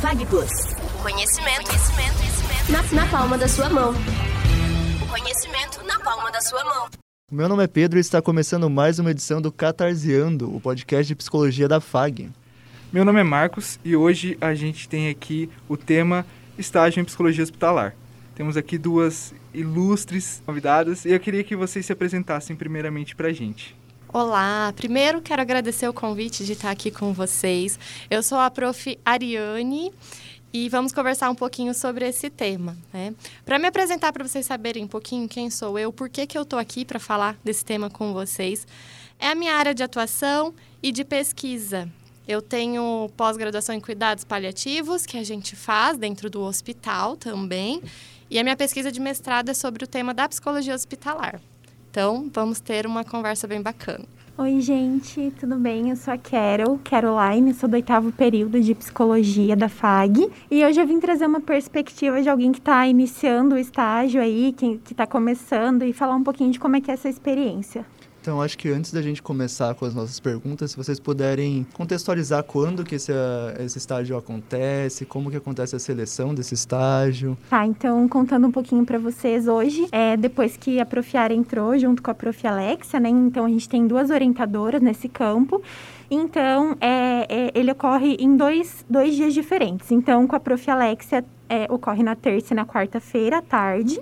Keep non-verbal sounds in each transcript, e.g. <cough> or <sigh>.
FagPlus. Conhecimento, conhecimento, conhecimento. Na, na palma da sua mão. O conhecimento na palma da sua mão. Meu nome é Pedro e está começando mais uma edição do Catarseando, o podcast de psicologia da FAG. Meu nome é Marcos e hoje a gente tem aqui o tema estágio em psicologia hospitalar. Temos aqui duas ilustres convidadas e eu queria que vocês se apresentassem primeiramente para a gente. Olá, primeiro quero agradecer o convite de estar aqui com vocês. Eu sou a prof. Ariane e vamos conversar um pouquinho sobre esse tema. Né? Para me apresentar, para vocês saberem um pouquinho quem sou eu, por que, que eu estou aqui para falar desse tema com vocês, é a minha área de atuação e de pesquisa. Eu tenho pós-graduação em cuidados paliativos, que a gente faz dentro do hospital também, e a minha pesquisa de mestrado é sobre o tema da psicologia hospitalar. Então, vamos ter uma conversa bem bacana. Oi, gente, tudo bem? Eu sou a Carol, Caroline, sou do oitavo período de psicologia da FAG. E hoje eu vim trazer uma perspectiva de alguém que está iniciando o estágio aí, que está começando, e falar um pouquinho de como é que é essa experiência. Então, acho que antes da gente começar com as nossas perguntas, se vocês puderem contextualizar quando que esse, esse estágio acontece, como que acontece a seleção desse estágio. Tá, então, contando um pouquinho para vocês hoje, é, depois que a Profiara entrou junto com a Prof. Alexia, né, então a gente tem duas orientadoras nesse campo, então, é, é, ele ocorre em dois, dois dias diferentes. Então, com a Prof. Alexia, é, ocorre na terça e na quarta-feira à tarde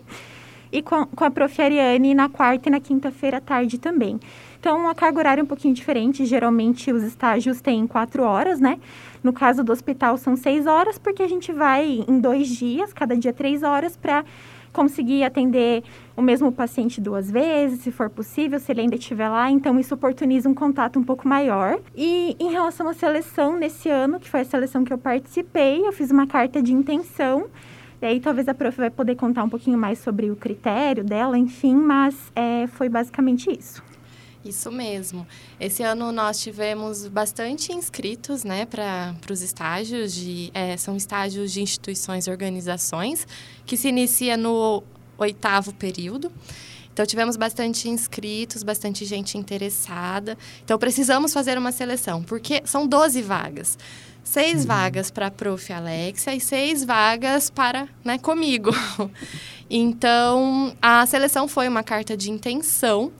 e com, com a Prof. Ariane na quarta e na quinta-feira à tarde também. Então, a carga horária é um pouquinho diferente. Geralmente, os estágios têm quatro horas, né? No caso do hospital, são seis horas, porque a gente vai em dois dias, cada dia três horas, para conseguir atender o mesmo paciente duas vezes, se for possível, se ele ainda estiver lá. Então, isso oportuniza um contato um pouco maior. E em relação à seleção, nesse ano, que foi a seleção que eu participei, eu fiz uma carta de intenção e aí talvez a prof vai poder contar um pouquinho mais sobre o critério dela, enfim, mas é, foi basicamente isso. Isso mesmo. Esse ano nós tivemos bastante inscritos né, para os estágios, de, é, são estágios de instituições e organizações, que se inicia no oitavo período. Então, tivemos bastante inscritos, bastante gente interessada. Então, precisamos fazer uma seleção, porque são 12 vagas seis vagas para a Prof. Alexia e seis vagas para né, comigo. <laughs> então, a seleção foi uma carta de intenção,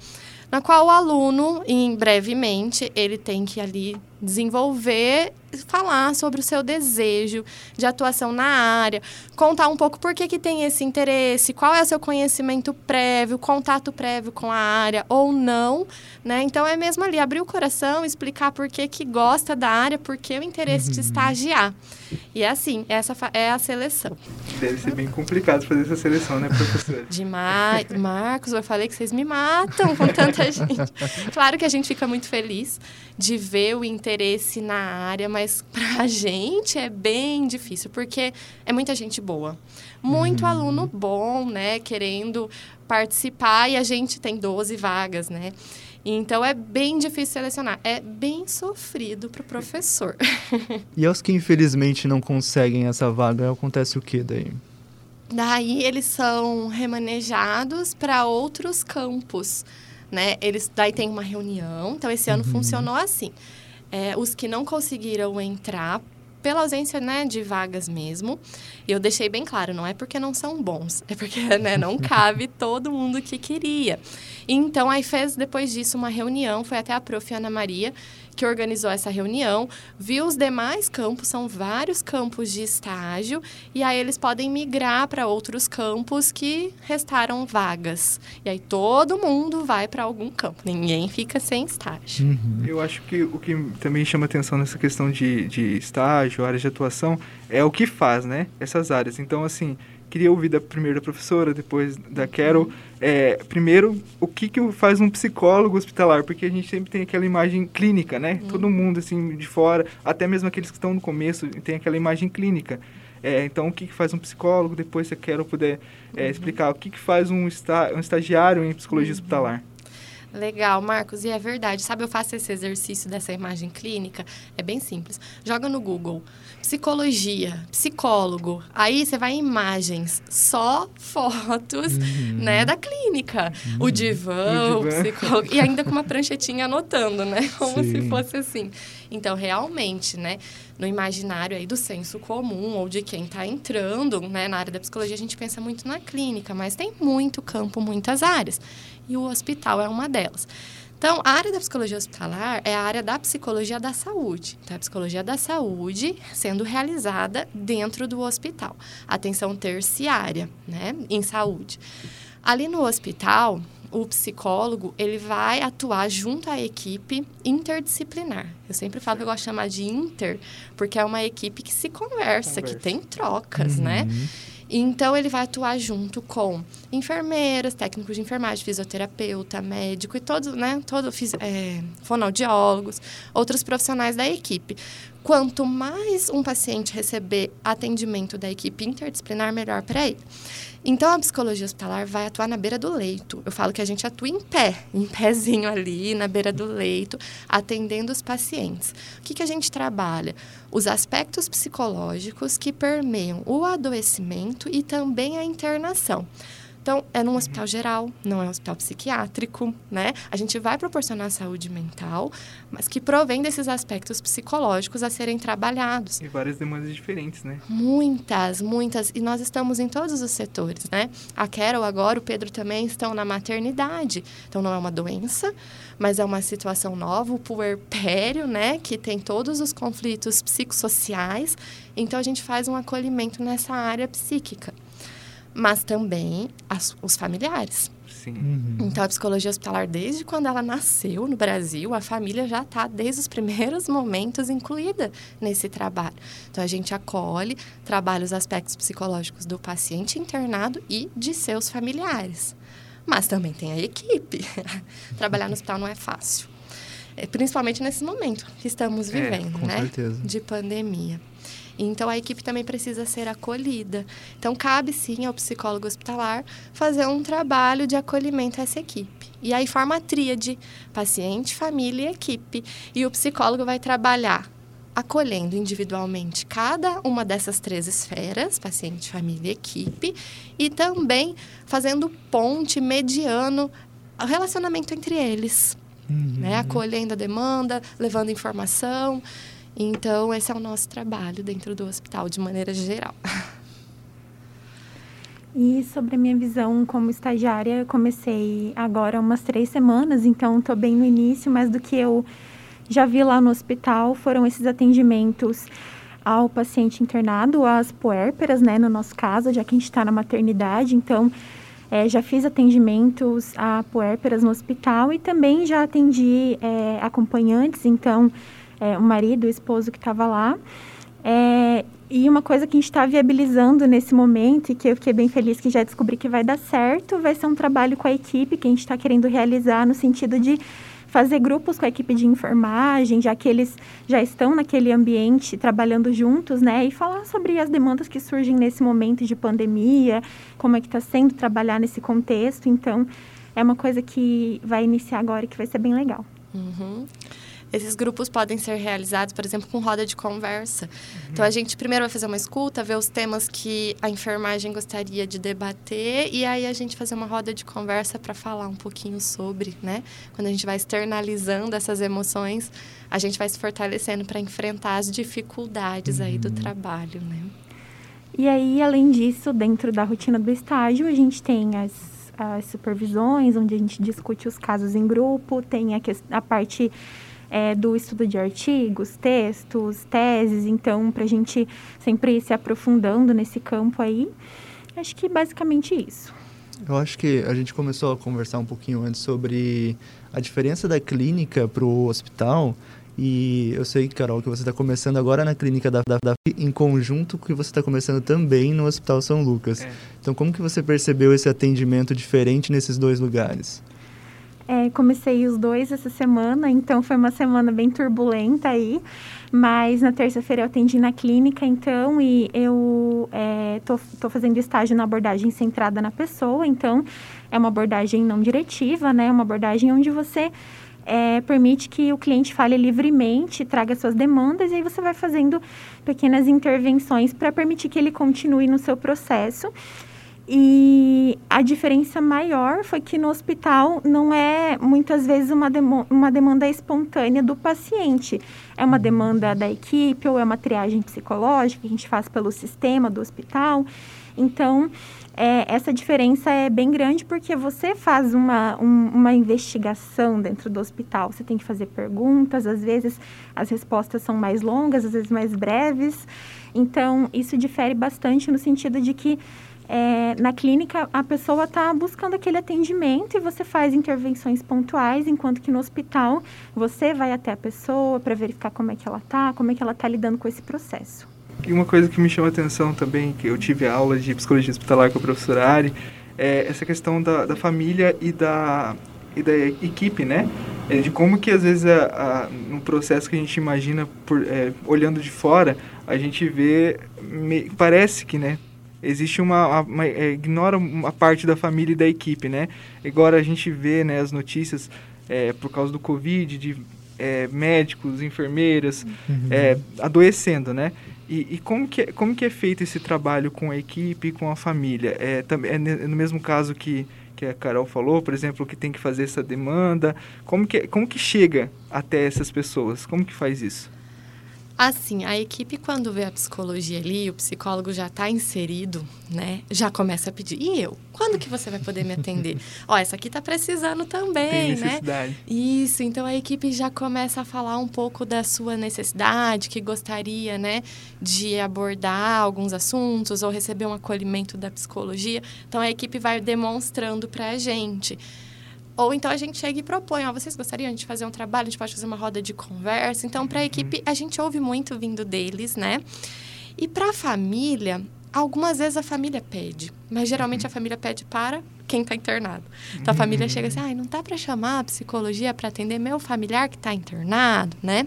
na qual o aluno, em brevemente, ele tem que ali desenvolver, falar sobre o seu desejo de atuação na área, contar um pouco por que, que tem esse interesse, qual é o seu conhecimento prévio, contato prévio com a área ou não, né? Então é mesmo ali abrir o coração, explicar por que, que gosta da área, por que o interesse uhum. de estagiar. E é assim, essa é a seleção. Deve ser bem complicado fazer essa seleção, né, professora? <laughs> Demais. Marcos, eu falei que vocês me matam com tanta <laughs> gente. Claro que a gente fica muito feliz de ver o interesse na área, mas <laughs> para a gente é bem difícil, porque é muita gente boa. Muito uhum. aluno bom, né, querendo participar, e a gente tem 12 vagas, né? Então é bem difícil selecionar. É bem sofrido para o professor. <laughs> e aos que infelizmente não conseguem essa vaga, acontece o que daí? Daí eles são remanejados para outros campos né? Eles daí tem uma reunião. Então esse ano uhum. funcionou assim. É, os que não conseguiram entrar pela ausência né, de vagas mesmo. Eu deixei bem claro, não é porque não são bons, é porque <laughs> né, não cabe todo mundo que queria. Então, aí fez depois disso uma reunião, foi até a prof. Ana Maria, que organizou essa reunião, viu os demais campos, são vários campos de estágio, e aí eles podem migrar para outros campos que restaram vagas. E aí todo mundo vai para algum campo, ninguém fica sem estágio. Uhum. Eu acho que o que também chama atenção nessa questão de, de estágio, área de atuação, é o que faz, né? Essas áreas. Então, assim, queria ouvir da, primeiro da professora, depois da Carol. É, primeiro, o que, que faz um psicólogo hospitalar? Porque a gente sempre tem aquela imagem clínica, né? Uhum. Todo mundo, assim, de fora, até mesmo aqueles que estão no começo, tem aquela imagem clínica. É, então, o que, que faz um psicólogo? Depois, se a Carol puder é, uhum. explicar, o que, que faz um, esta, um estagiário em psicologia uhum. hospitalar? Legal, Marcos, e é verdade. Sabe, eu faço esse exercício dessa imagem clínica, é bem simples. Joga no Google, psicologia, psicólogo. Aí você vai em imagens, só fotos, uhum. né, da clínica. Uhum. O divã, o, divã. o psicólogo, e ainda com uma pranchetinha anotando, né, <laughs> como Sim. se fosse assim. Então, realmente, né, no imaginário aí do senso comum ou de quem está entrando né, na área da psicologia, a gente pensa muito na clínica, mas tem muito campo, muitas áreas. E o hospital é uma delas. Então, a área da psicologia hospitalar é a área da psicologia da saúde. Então, a psicologia da saúde sendo realizada dentro do hospital. Atenção terciária, né, em saúde. Ali no hospital, o psicólogo ele vai atuar junto à equipe interdisciplinar. Eu sempre falo que eu gosto de chamar de inter, porque é uma equipe que se conversa, conversa. que tem trocas, né? uhum. né? Então, ele vai atuar junto com enfermeiras, técnicos de enfermagem, fisioterapeuta, médico e todos, né, todo, é, fonoaudiólogos, outros profissionais da equipe. Quanto mais um paciente receber atendimento da equipe interdisciplinar, melhor para ele. Então, a psicologia hospitalar vai atuar na beira do leito. Eu falo que a gente atua em pé, em pezinho ali, na beira do leito, atendendo os pacientes. O que, que a gente trabalha? Os aspectos psicológicos que permeiam o adoecimento e também a internação. Então, é num hospital geral, não é um hospital psiquiátrico, né? A gente vai proporcionar saúde mental, mas que provém desses aspectos psicológicos a serem trabalhados. E várias demandas diferentes, né? Muitas, muitas. E nós estamos em todos os setores, né? A Carol agora, o Pedro também estão na maternidade. Então, não é uma doença, mas é uma situação nova, o puerpério, né? Que tem todos os conflitos psicossociais. Então, a gente faz um acolhimento nessa área psíquica mas também as, os familiares. Sim. Uhum. Então, a psicologia hospitalar, desde quando ela nasceu no Brasil, a família já está, desde os primeiros <laughs> momentos, incluída nesse trabalho. Então, a gente acolhe, trabalha os aspectos psicológicos do paciente internado e de seus familiares. Mas também tem a equipe. <laughs> Trabalhar no hospital não é fácil. É, principalmente nesse momento que estamos é, vivendo, é, né? Certeza. De pandemia. Então, a equipe também precisa ser acolhida. Então, cabe sim ao psicólogo hospitalar fazer um trabalho de acolhimento a essa equipe. E aí forma a tríade: paciente, família e equipe. E o psicólogo vai trabalhar acolhendo individualmente cada uma dessas três esferas, paciente, família e equipe, e também fazendo ponte, mediano o relacionamento entre eles. Uhum. Né? Acolhendo a demanda, levando informação. Então, esse é o nosso trabalho dentro do hospital, de maneira geral. E sobre a minha visão como estagiária, comecei agora umas três semanas, então estou bem no início, mas do que eu já vi lá no hospital foram esses atendimentos ao paciente internado, às puérperas, né, no nosso caso, já que a gente está na maternidade, então é, já fiz atendimentos a puérperas no hospital e também já atendi é, acompanhantes, então é, o marido, o esposo que estava lá. É, e uma coisa que a gente está viabilizando nesse momento e que eu fiquei bem feliz que já descobri que vai dar certo, vai ser um trabalho com a equipe que a gente está querendo realizar no sentido de fazer grupos com a equipe de enfermagem, já que eles já estão naquele ambiente trabalhando juntos, né? E falar sobre as demandas que surgem nesse momento de pandemia, como é que está sendo trabalhar nesse contexto. Então, é uma coisa que vai iniciar agora e que vai ser bem legal. Uhum. Esses grupos podem ser realizados, por exemplo, com roda de conversa. Uhum. Então, a gente primeiro vai fazer uma escuta, ver os temas que a enfermagem gostaria de debater, e aí a gente fazer uma roda de conversa para falar um pouquinho sobre, né? Quando a gente vai externalizando essas emoções, a gente vai se fortalecendo para enfrentar as dificuldades uhum. aí do uhum. trabalho, né? E aí, além disso, dentro da rotina do estágio, a gente tem as, as supervisões, onde a gente discute os casos em grupo, tem a, a parte é, do estudo de artigos, textos, teses, então, para a gente sempre se aprofundando nesse campo aí. Acho que basicamente isso. Eu acho que a gente começou a conversar um pouquinho antes sobre a diferença da clínica para o hospital. E eu sei, Carol, que você está começando agora na clínica da, da, da em conjunto que você está começando também no Hospital São Lucas. É. Então, como que você percebeu esse atendimento diferente nesses dois lugares? É, comecei os dois essa semana, então foi uma semana bem turbulenta aí. Mas na terça-feira eu atendi na clínica, então, e eu é, tô, tô fazendo estágio na abordagem centrada na pessoa, então é uma abordagem não diretiva, né? Uma abordagem onde você é, permite que o cliente fale livremente, traga suas demandas, e aí você vai fazendo pequenas intervenções para permitir que ele continue no seu processo. E a diferença maior foi que no hospital não é muitas vezes uma, uma demanda espontânea do paciente. É uma demanda da equipe ou é uma triagem psicológica que a gente faz pelo sistema do hospital. Então, é, essa diferença é bem grande porque você faz uma, um, uma investigação dentro do hospital. Você tem que fazer perguntas, às vezes as respostas são mais longas, às vezes mais breves. Então, isso difere bastante no sentido de que é, na clínica a pessoa está buscando aquele atendimento e você faz intervenções pontuais, enquanto que no hospital você vai até a pessoa para verificar como é que ela está, como é que ela está lidando com esse processo. E uma coisa que me chama a atenção também, que eu tive aula de psicologia hospitalar com a professora Ari, é essa questão da, da família e da, e da equipe, né? É de como que às vezes a, a, no processo que a gente imagina por, é, olhando de fora, a gente vê, me, parece que, né? Existe uma, uma, é, ignora uma parte da família e da equipe, né? Agora a gente vê, né, as notícias é, por causa do Covid de é, médicos, enfermeiras uhum. É, adoecendo, né? E, e, como, que, é, como que é feito esse trabalho com a equipe e com a família? É, também, é no mesmo caso que, que a Carol falou, por exemplo, que tem que fazer essa demanda. Como que, como que chega até essas pessoas? Como que faz isso? Assim, a equipe, quando vê a psicologia ali, o psicólogo já está inserido, né? Já começa a pedir. E eu? Quando que você vai poder me atender? Ó, essa aqui está precisando também, Tem necessidade. né? Isso, então a equipe já começa a falar um pouco da sua necessidade, que gostaria, né, de abordar alguns assuntos ou receber um acolhimento da psicologia. Então a equipe vai demonstrando para a gente. Ou então a gente chega e propõe, ó, vocês gostariam de fazer um trabalho, a gente pode fazer uma roda de conversa. Então, para a equipe, a gente ouve muito vindo deles, né? E para a família, algumas vezes a família pede, mas geralmente a família pede para quem está internado. Então a família chega assim, ah, não tá para chamar a psicologia para atender meu familiar que está internado, né?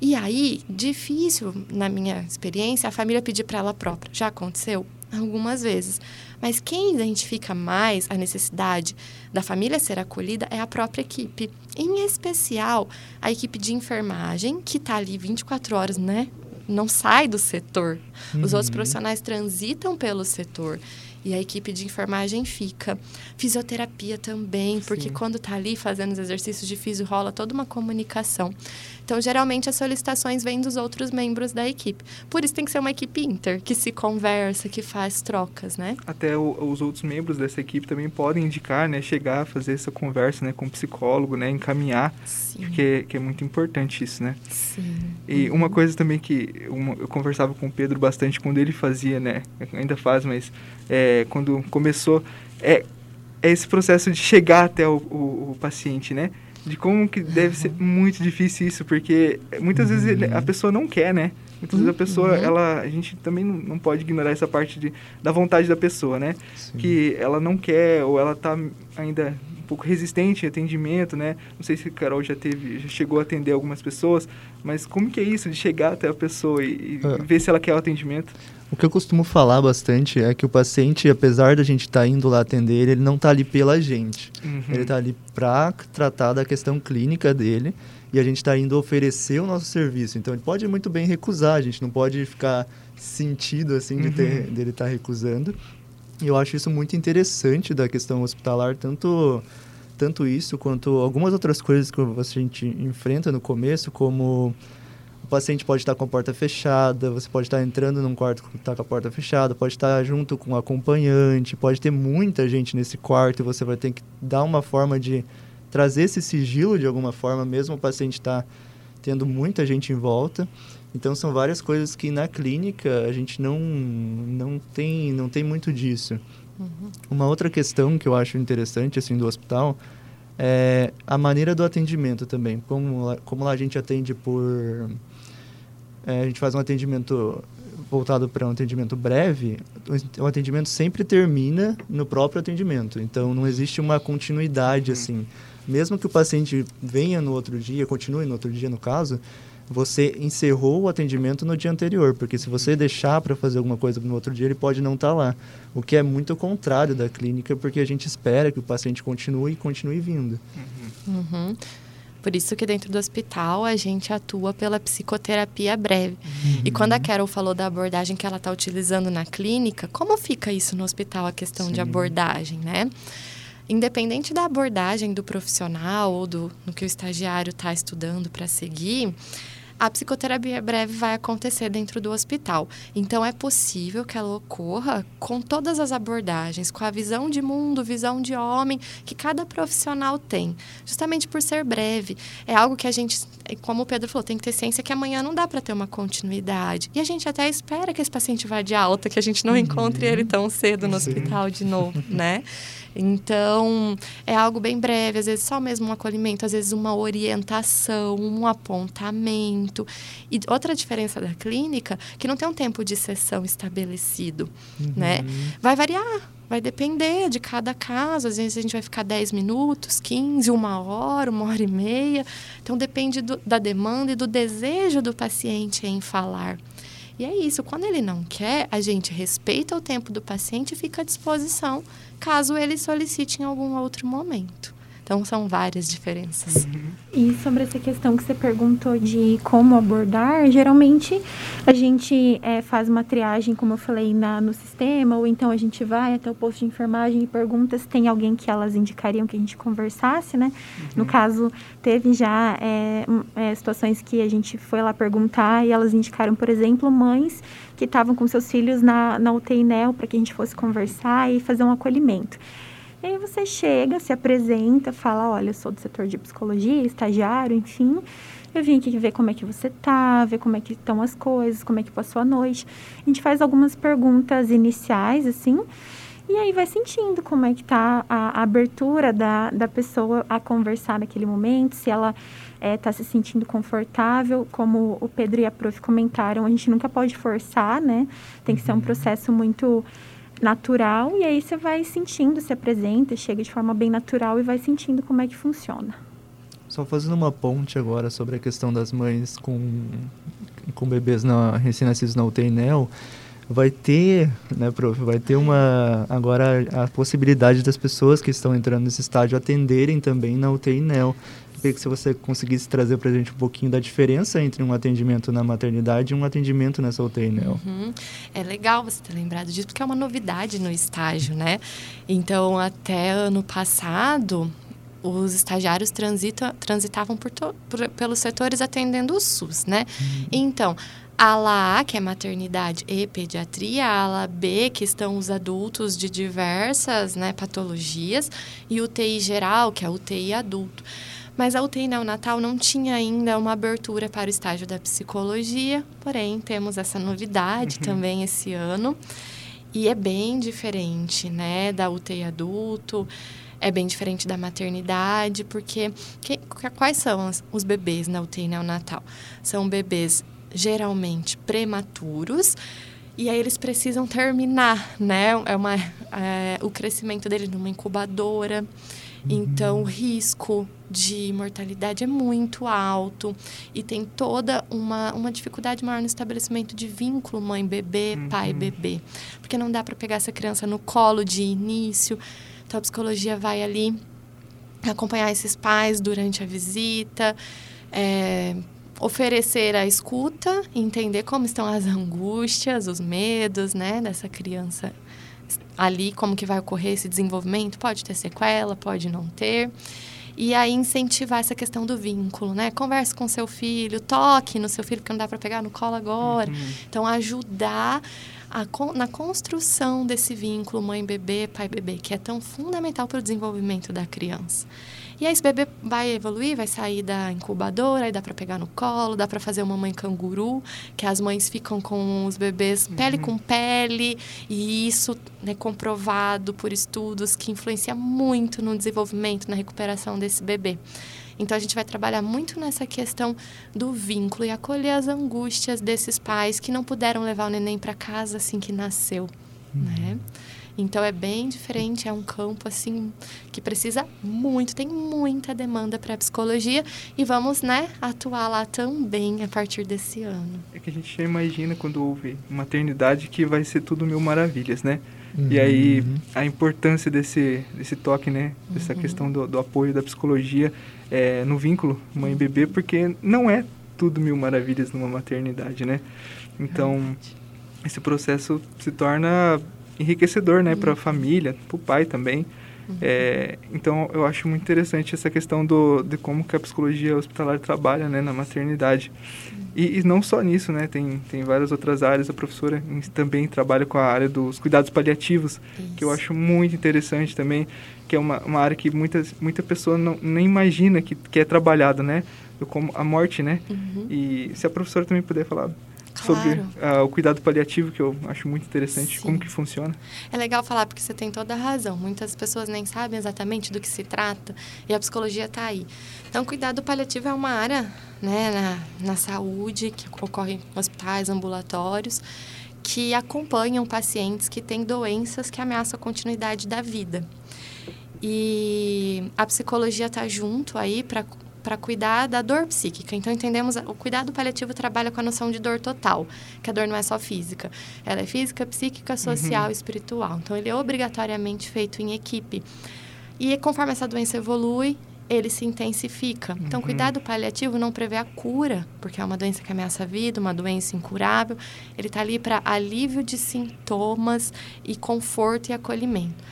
E aí, difícil, na minha experiência, a família pedir para ela própria. Já aconteceu? Algumas vezes. Mas quem identifica mais a necessidade da família ser acolhida é a própria equipe. Em especial, a equipe de enfermagem, que está ali 24 horas, né? Não sai do setor. Os outros uhum. profissionais transitam pelo setor e a equipe de enfermagem fica. Fisioterapia também, porque Sim. quando está ali fazendo os exercícios de físio, rola toda uma comunicação. Então, geralmente, as solicitações vêm dos outros membros da equipe. Por isso, tem que ser uma equipe inter, que se conversa, que faz trocas, né? Até o, os outros membros dessa equipe também podem indicar, né? Chegar a fazer essa conversa né, com o psicólogo, né? Encaminhar, Sim. porque que é muito importante isso, né? Sim. E uma coisa também que uma, eu conversava com o Pedro bastante quando ele fazia, né? Ainda faz, mas é, quando começou, é, é esse processo de chegar até o, o, o paciente, né? De como que deve ser muito difícil isso, porque muitas uhum. vezes a pessoa não quer, né? Muitas uhum. vezes a pessoa, uhum. ela, a gente também não, não pode ignorar essa parte de, da vontade da pessoa, né? Sim. Que ela não quer ou ela tá ainda um pouco resistente em atendimento, né? Não sei se a Carol já teve, já chegou a atender algumas pessoas, mas como que é isso de chegar até a pessoa e, e é. ver se ela quer o atendimento? O que eu costumo falar bastante é que o paciente, apesar da gente estar tá indo lá atender ele, ele não está ali pela gente. Uhum. Ele está ali para tratar da questão clínica dele e a gente está indo oferecer o nosso serviço. Então ele pode muito bem recusar, a gente não pode ficar sentido assim de ter, uhum. dele estar tá recusando. E eu acho isso muito interessante da questão hospitalar, tanto tanto isso quanto algumas outras coisas que a gente enfrenta no começo, como paciente pode estar com a porta fechada, você pode estar entrando num quarto que está com a porta fechada, pode estar junto com o acompanhante, pode ter muita gente nesse quarto e você vai ter que dar uma forma de trazer esse sigilo de alguma forma, mesmo o paciente está tendo muita gente em volta. Então são várias coisas que na clínica a gente não, não, tem, não tem muito disso. Uhum. Uma outra questão que eu acho interessante assim do hospital é a maneira do atendimento também. Como, como lá a gente atende por é, a gente faz um atendimento voltado para um atendimento breve, o atendimento sempre termina no próprio atendimento. Então, não existe uma continuidade uhum. assim. Mesmo que o paciente venha no outro dia, continue no outro dia, no caso, você encerrou o atendimento no dia anterior, porque se você deixar para fazer alguma coisa no outro dia, ele pode não estar tá lá. O que é muito contrário da clínica, porque a gente espera que o paciente continue e continue vindo. Uhum. Uhum. Por isso que dentro do hospital a gente atua pela psicoterapia breve. Uhum. E quando a Carol falou da abordagem que ela está utilizando na clínica, como fica isso no hospital, a questão Sim. de abordagem, né? Independente da abordagem do profissional ou do no que o estagiário está estudando para seguir, a psicoterapia breve vai acontecer dentro do hospital. Então, é possível que ela ocorra com todas as abordagens, com a visão de mundo, visão de homem que cada profissional tem, justamente por ser breve. É algo que a gente, como o Pedro falou, tem que ter ciência que amanhã não dá para ter uma continuidade. E a gente até espera que esse paciente vá de alta, que a gente não uhum. encontre ele tão cedo no Sim. hospital de novo, né? Então, é algo bem breve, às vezes só mesmo um acolhimento, às vezes uma orientação, um apontamento. E outra diferença da clínica, que não tem um tempo de sessão estabelecido, uhum. né? Vai variar, vai depender de cada caso. Às vezes a gente vai ficar 10 minutos, 15, uma hora, uma hora e meia. Então, depende do, da demanda e do desejo do paciente em falar. E é isso, quando ele não quer, a gente respeita o tempo do paciente e fica à disposição caso ele solicite em algum outro momento. Então, são várias diferenças. Uhum. E sobre essa questão que você perguntou de como abordar, geralmente a gente é, faz uma triagem, como eu falei, na, no sistema, ou então a gente vai até o posto de enfermagem e pergunta se tem alguém que elas indicariam que a gente conversasse, né? Uhum. No caso, teve já é, é, situações que a gente foi lá perguntar e elas indicaram, por exemplo, mães que estavam com seus filhos na, na UTI NEL para que a gente fosse conversar e fazer um acolhimento. E aí você chega, se apresenta, fala, olha, eu sou do setor de psicologia, estagiário, enfim. Eu vim aqui ver como é que você tá, ver como é que estão as coisas, como é que passou a noite. A gente faz algumas perguntas iniciais, assim, e aí vai sentindo como é que tá a, a abertura da, da pessoa a conversar naquele momento, se ela está é, tá se sentindo confortável, como o Pedro e a Prof comentaram, a gente nunca pode forçar, né? Tem que ser um uhum. processo muito natural e aí você vai sentindo, se apresenta, chega de forma bem natural e vai sentindo como é que funciona. Só fazendo uma ponte agora sobre a questão das mães com, com bebês na, recém-nascidos na UTI NEL, vai ter, né, prof, vai ter uma agora a possibilidade das pessoas que estão entrando nesse estágio atenderem também na UTI NEL que se você conseguisse trazer para a gente um pouquinho da diferença entre um atendimento na maternidade e um atendimento nessa UTI, né? Uhum. É legal você ter lembrado disso, porque é uma novidade no estágio, né? Então, até ano passado, os estagiários transita, transitavam por, to, por, pelos setores atendendo o SUS, né? Uhum. Então, a ala A, que é maternidade e pediatria, a ala B, que estão os adultos de diversas né, patologias, e UTI geral, que é UTI adulto. Mas a UTI neonatal não tinha ainda uma abertura para o estágio da psicologia, porém temos essa novidade uhum. também esse ano. E é bem diferente, né, da UTI adulto, é bem diferente da maternidade, porque que, quais são os bebês na UTI neonatal? São bebês geralmente prematuros, e aí eles precisam terminar, né? É uma, é, o crescimento dele numa incubadora. Então, o risco de mortalidade é muito alto e tem toda uma, uma dificuldade maior no estabelecimento de vínculo mãe-bebê, uhum. pai-bebê. Porque não dá para pegar essa criança no colo de início. Então, a psicologia vai ali acompanhar esses pais durante a visita, é, oferecer a escuta, entender como estão as angústias, os medos, né, dessa criança ali como que vai ocorrer esse desenvolvimento, pode ter sequela, pode não ter. E aí incentivar essa questão do vínculo, né? Converse com seu filho, toque no seu filho, porque não dá para pegar no colo agora. Uhum. Então, ajudar a, na construção desse vínculo mãe-bebê, pai-bebê, que é tão fundamental para o desenvolvimento da criança. E aí esse bebê vai evoluir, vai sair da incubadora, aí dá para pegar no colo, dá para fazer uma mãe canguru, que as mães ficam com os bebês pele uhum. com pele, e isso é né, comprovado por estudos que influencia muito no desenvolvimento, na recuperação desse bebê. Então a gente vai trabalhar muito nessa questão do vínculo e acolher as angústias desses pais que não puderam levar o neném para casa assim que nasceu, uhum. né? Então é bem diferente, é um campo assim que precisa muito, tem muita demanda para psicologia e vamos, né, atuar lá também a partir desse ano. É que a gente já imagina quando houve maternidade que vai ser tudo mil maravilhas, né? Uhum. E aí uhum. a importância desse, desse toque, né? Dessa uhum. questão do, do, apoio da psicologia é, no vínculo mãe-bebê, porque não é tudo mil maravilhas numa maternidade, né? Então, esse processo se torna enriquecedor, né, para a família, para o pai também. Uhum. É, então, eu acho muito interessante essa questão do, de como que a psicologia hospitalar trabalha, né, na maternidade. E, e, não só nisso, né, tem, tem várias outras áreas. A professora também trabalha com a área dos cuidados paliativos, Isso. que eu acho muito interessante também, que é uma, uma área que muitas, muita pessoa não, nem imagina que, que é trabalhada, né, como a morte, né. Uhum. E se a professora também puder falar claro. sobre uh, o cuidado paliativo, que eu acho muito interessante, Sim. como que funciona. É legal falar, porque você tem toda a razão. Muitas pessoas nem sabem exatamente do que se trata e a psicologia está aí. Então, cuidado paliativo é uma área né, na, na saúde que ocorre em hospitais, ambulatórios, que acompanham pacientes que têm doenças que ameaçam a continuidade da vida. E a psicologia está junto aí para para cuidar da dor psíquica. Então, entendemos, o cuidado paliativo trabalha com a noção de dor total, que a dor não é só física. Ela é física, psíquica, social uhum. espiritual. Então, ele é obrigatoriamente feito em equipe. E conforme essa doença evolui, ele se intensifica. Então, uhum. cuidado paliativo não prevê a cura, porque é uma doença que ameaça a vida, uma doença incurável. Ele está ali para alívio de sintomas e conforto e acolhimento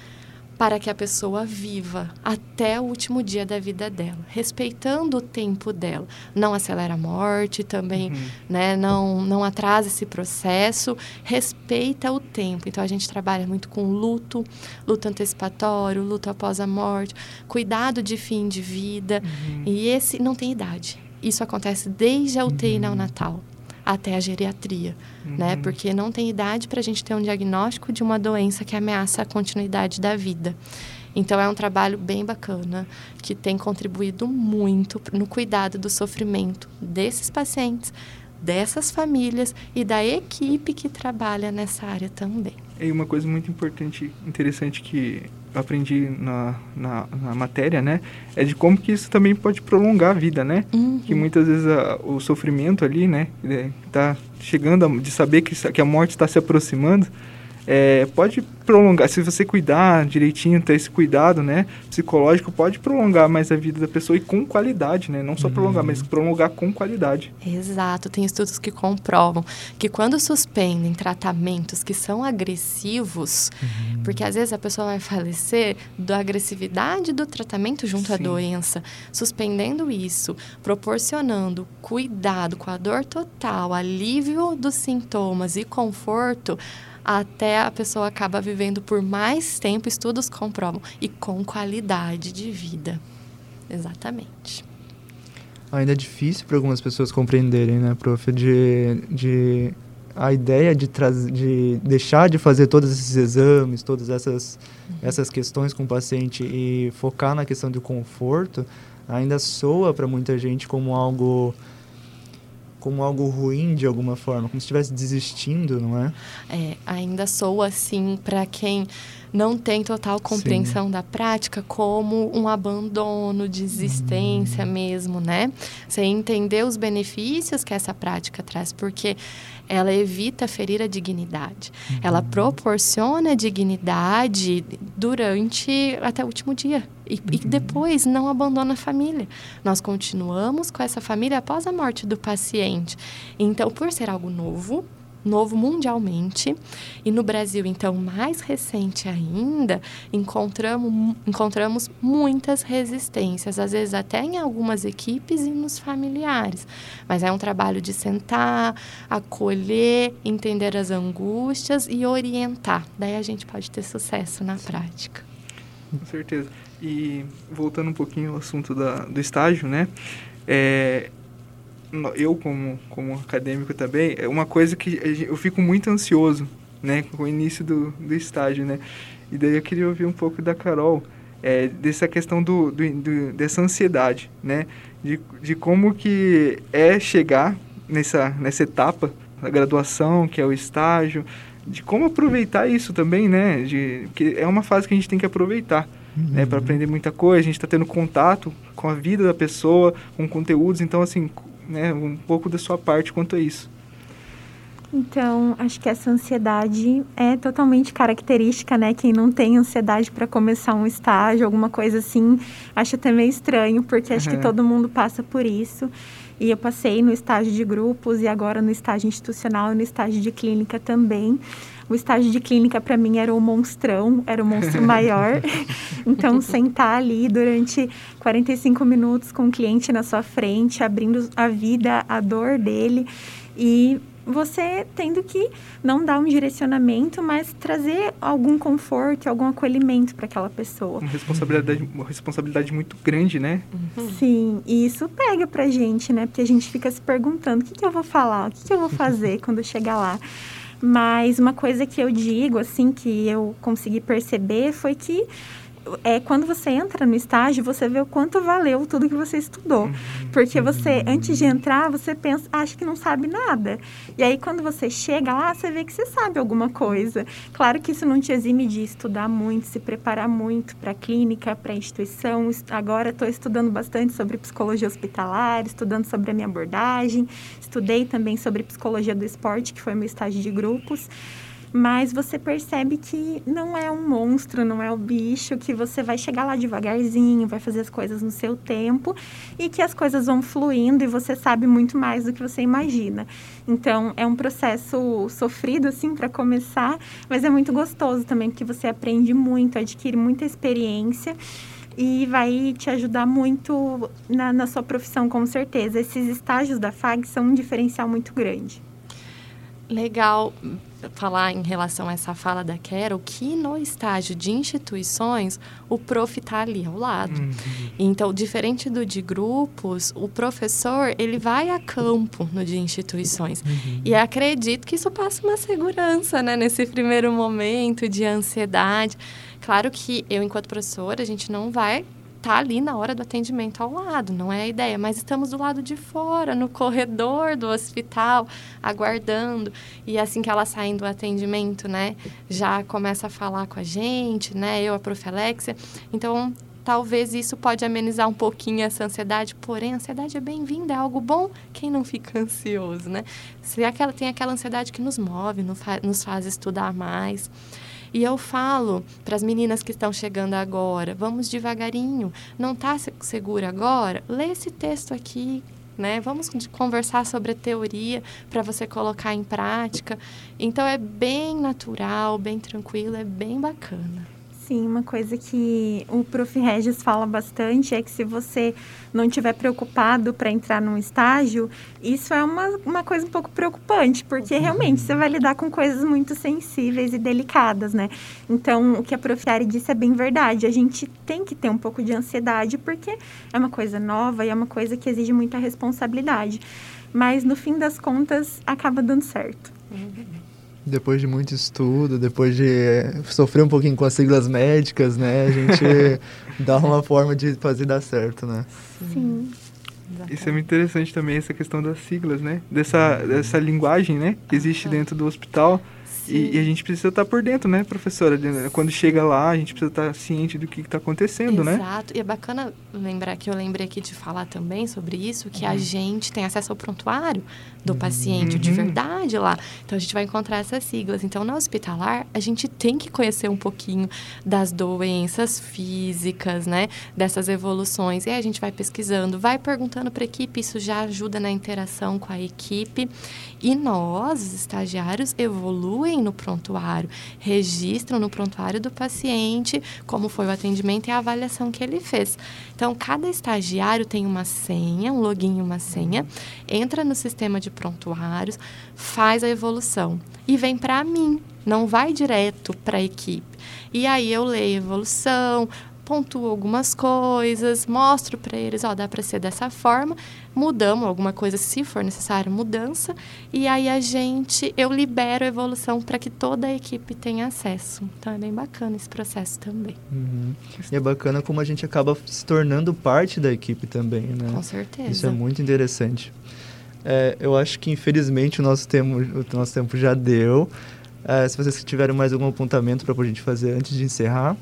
para que a pessoa viva até o último dia da vida dela, respeitando o tempo dela. Não acelera a morte também, uhum. né? não, não atrasa esse processo, respeita o tempo. Então, a gente trabalha muito com luto, luto antecipatório, luto após a morte, cuidado de fim de vida. Uhum. E esse não tem idade. Isso acontece desde a UTI uhum. neonatal até a geriatria, uhum. né? Porque não tem idade para a gente ter um diagnóstico de uma doença que ameaça a continuidade da vida. Então é um trabalho bem bacana que tem contribuído muito no cuidado do sofrimento desses pacientes, dessas famílias e da equipe que trabalha nessa área também. E uma coisa muito importante, interessante que aprendi na, na, na, matéria, né? É de como que isso também pode prolongar a vida, né? Uhum. Que muitas vezes a, o sofrimento ali, né? Está chegando a, de saber que, que a morte está se aproximando, é, pode prolongar, se você cuidar direitinho, ter esse cuidado, né, psicológico, pode prolongar mais a vida da pessoa e com qualidade, né, não só uhum. prolongar, mas prolongar com qualidade. Exato, tem estudos que comprovam que quando suspendem tratamentos que são agressivos, uhum. porque às vezes a pessoa vai falecer da agressividade do tratamento junto Sim. à doença, suspendendo isso, proporcionando cuidado com a dor total, alívio dos sintomas e conforto, até a pessoa acaba vivendo por mais tempo, estudos comprovam, e com qualidade de vida. Exatamente. Ainda é difícil para algumas pessoas compreenderem, né, prof, de, de a ideia de, de deixar de fazer todos esses exames, todas essas, uhum. essas questões com o paciente e focar na questão do conforto, ainda soa para muita gente como algo como algo ruim de alguma forma, como se estivesse desistindo, não é? É, ainda sou assim para quem não tem total compreensão Sim. da prática como um abandono, desistência hum. mesmo, né? Você entender os benefícios que essa prática traz, porque ela evita ferir a dignidade. Uhum. Ela proporciona dignidade durante até o último dia. E, uhum. e, depois não abandona a família. Nós continuamos com essa família após a morte do paciente. Então, por ser algo novo, novo mundialmente. E no Brasil, então, mais recente ainda, encontramos, encontramos muitas resistências, às vezes até em algumas equipes e nos familiares. Mas é um trabalho de sentar, acolher, entender as angústias e orientar. Daí a gente pode ter sucesso na prática. Com certeza. E voltando um pouquinho ao assunto da, do estágio, né? É, eu como, como acadêmico também, é uma coisa que eu fico muito ansioso, né, com o início do, do estágio, né, e daí eu queria ouvir um pouco da Carol, é, dessa questão do, do, do, dessa ansiedade, né, de, de como que é chegar nessa, nessa etapa da graduação, que é o estágio, de como aproveitar isso também, né? De, que é uma fase que a gente tem que aproveitar. Uhum. Né, para aprender muita coisa, a gente está tendo contato com a vida da pessoa, com conteúdos, então assim, né, um pouco da sua parte quanto a isso. Então, acho que essa ansiedade é totalmente característica, né? Quem não tem ansiedade para começar um estágio, alguma coisa assim, acho até meio estranho, porque acho uhum. que todo mundo passa por isso. E eu passei no estágio de grupos e agora no estágio institucional e no estágio de clínica também. O estágio de clínica para mim era o um monstrão, era o um monstro <laughs> maior. então, sentar ali durante 45 minutos com o cliente na sua frente, abrindo a vida, a dor dele e você tendo que não dar um direcionamento, mas trazer algum conforto, algum acolhimento para aquela pessoa. Uma responsabilidade, uma responsabilidade muito grande, né? Uhum. Sim, e isso pega pra gente, né? Porque a gente fica se perguntando, o que, que eu vou falar? O que, que eu vou fazer quando chegar lá? Mas uma coisa que eu digo, assim, que eu consegui perceber foi que é quando você entra no estágio, você vê o quanto valeu tudo que você estudou. Uhum. Porque você, antes de entrar, você pensa, acha que não sabe nada. E aí, quando você chega lá, você vê que você sabe alguma coisa. Claro que isso não te exime de estudar muito, se preparar muito para a clínica, para a instituição. Agora estou estudando bastante sobre psicologia hospitalar, estudando sobre a minha abordagem. Estudei também sobre psicologia do esporte, que foi meu estágio de grupos mas você percebe que não é um monstro, não é o bicho, que você vai chegar lá devagarzinho, vai fazer as coisas no seu tempo e que as coisas vão fluindo e você sabe muito mais do que você imagina. Então, é um processo sofrido assim para começar, mas é muito gostoso também, porque você aprende muito, adquire muita experiência e vai te ajudar muito na, na sua profissão, com certeza. Esses estágios da FAG são um diferencial muito grande. Legal falar em relação a essa fala da Carol que no estágio de instituições o prof está ali ao lado. Uhum. Então, diferente do de grupos, o professor ele vai a campo no de instituições. Uhum. E acredito que isso passa uma segurança, né, nesse primeiro momento de ansiedade. Claro que eu, enquanto professora, a gente não vai tá ali na hora do atendimento ao lado, não é a ideia, mas estamos do lado de fora, no corredor do hospital, aguardando. E assim que ela sai do atendimento, né, já começa a falar com a gente, né, eu, a prof. Alexia. Então, talvez isso pode amenizar um pouquinho essa ansiedade, porém a ansiedade é bem-vinda, é algo bom, quem não fica <laughs> ansioso, né? Se aquela, tem aquela ansiedade que nos move, nos faz estudar mais. E eu falo para as meninas que estão chegando agora, vamos devagarinho. Não está segura agora? Lê esse texto aqui, né? Vamos conversar sobre a teoria para você colocar em prática. Então é bem natural, bem tranquilo, é bem bacana. Sim, uma coisa que o Prof. Regis fala bastante é que se você não estiver preocupado para entrar num estágio, isso é uma, uma coisa um pouco preocupante, porque realmente você vai lidar com coisas muito sensíveis e delicadas, né? Então, o que a Prof. Ari disse é bem verdade. A gente tem que ter um pouco de ansiedade, porque é uma coisa nova e é uma coisa que exige muita responsabilidade. Mas, no fim das contas, acaba dando certo. Uhum depois de muito estudo, depois de sofrer um pouquinho com as siglas médicas, né? A gente <laughs> dá uma forma de fazer dar certo, né? Sim. Isso é muito interessante também, essa questão das siglas, né? Dessa, dessa linguagem, né? Que existe dentro do hospital e, e, a gente precisa estar por dentro, né, professora? Quando chega lá, a gente precisa estar ciente do que está acontecendo, Exato. né? Exato. E é bacana lembrar que eu lembrei aqui de falar também sobre isso, que uhum. a gente tem acesso ao prontuário do paciente uhum. de verdade lá. Então, a gente vai encontrar essas siglas. Então, na hospitalar, a gente tem que conhecer um pouquinho das doenças físicas, né? Dessas evoluções. E aí a gente vai pesquisando, vai perguntando para a equipe, isso já ajuda na interação com a equipe. E nós, os estagiários, evoluem no prontuário, registram no prontuário do paciente como foi o atendimento e a avaliação que ele fez. Então, cada estagiário tem uma senha, um login e uma senha, entra no sistema de prontuários, faz a evolução e vem para mim, não vai direto para a equipe. E aí eu leio a evolução, pontuo algumas coisas, mostro para eles, ó, dá para ser dessa forma, mudamos alguma coisa se for necessário, mudança, e aí a gente, eu libero a evolução para que toda a equipe tenha acesso. Então é bem bacana esse processo também. Uhum. E é bacana como a gente acaba se tornando parte da equipe também, né? Com certeza. Isso é muito interessante. É, eu acho que infelizmente o nosso tempo, o nosso tempo já deu. É, se vocês tiverem mais algum apontamento para a gente fazer antes de encerrar.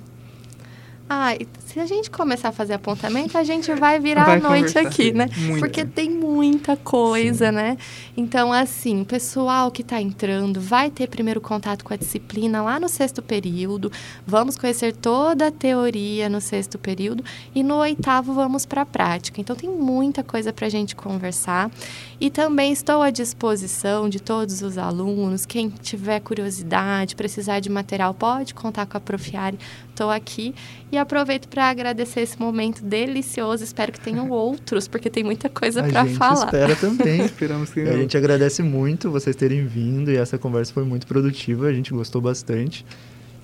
Ah, se a gente começar a fazer apontamento, a gente vai virar Vai a noite aqui, né? Muito. Porque tem muita coisa, né? Então, assim, o pessoal que está entrando vai ter primeiro contato com a disciplina lá no sexto período. Vamos conhecer toda a teoria no sexto período. E no oitavo vamos para a prática. Então, tem muita coisa para a gente conversar. E também estou à disposição de todos os alunos. Quem tiver curiosidade, precisar de material, pode contar com a Profiare. Estou aqui. E aproveito para agradecer esse momento delicioso. Espero que tenham outros, porque tem muita coisa a para gente falar. espera também. <laughs> Esperamos que a gente agradece muito vocês terem vindo e essa conversa foi muito produtiva, a gente gostou bastante.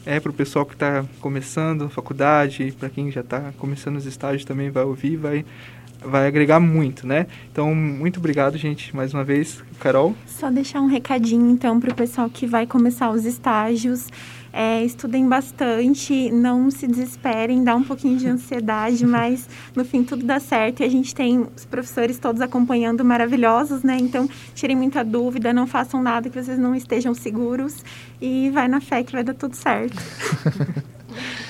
é para o pessoal que está começando a faculdade, para quem já está começando os estágios também vai ouvir, vai vai agregar muito, né? Então, muito obrigado, gente, mais uma vez, Carol. Só deixar um recadinho, então, para o pessoal que vai começar os estágios. É, estudem bastante, não se desesperem, dá um pouquinho de ansiedade, <laughs> mas no fim tudo dá certo e a gente tem os professores todos acompanhando maravilhosos, né? Então, tirem muita dúvida, não façam nada que vocês não estejam seguros e vai na fé que vai dar tudo certo. <laughs>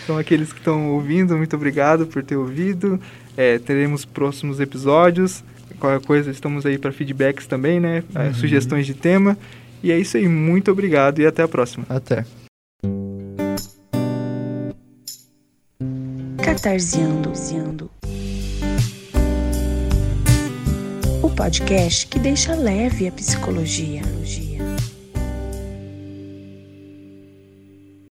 Então, aqueles que estão ouvindo, muito obrigado por ter ouvido. É, teremos próximos episódios. Qualquer coisa, estamos aí para feedbacks também, né? É, Sugestões de tema. E é isso aí, muito obrigado e até a próxima. Até. Catarseando. O podcast que deixa leve a psicologia.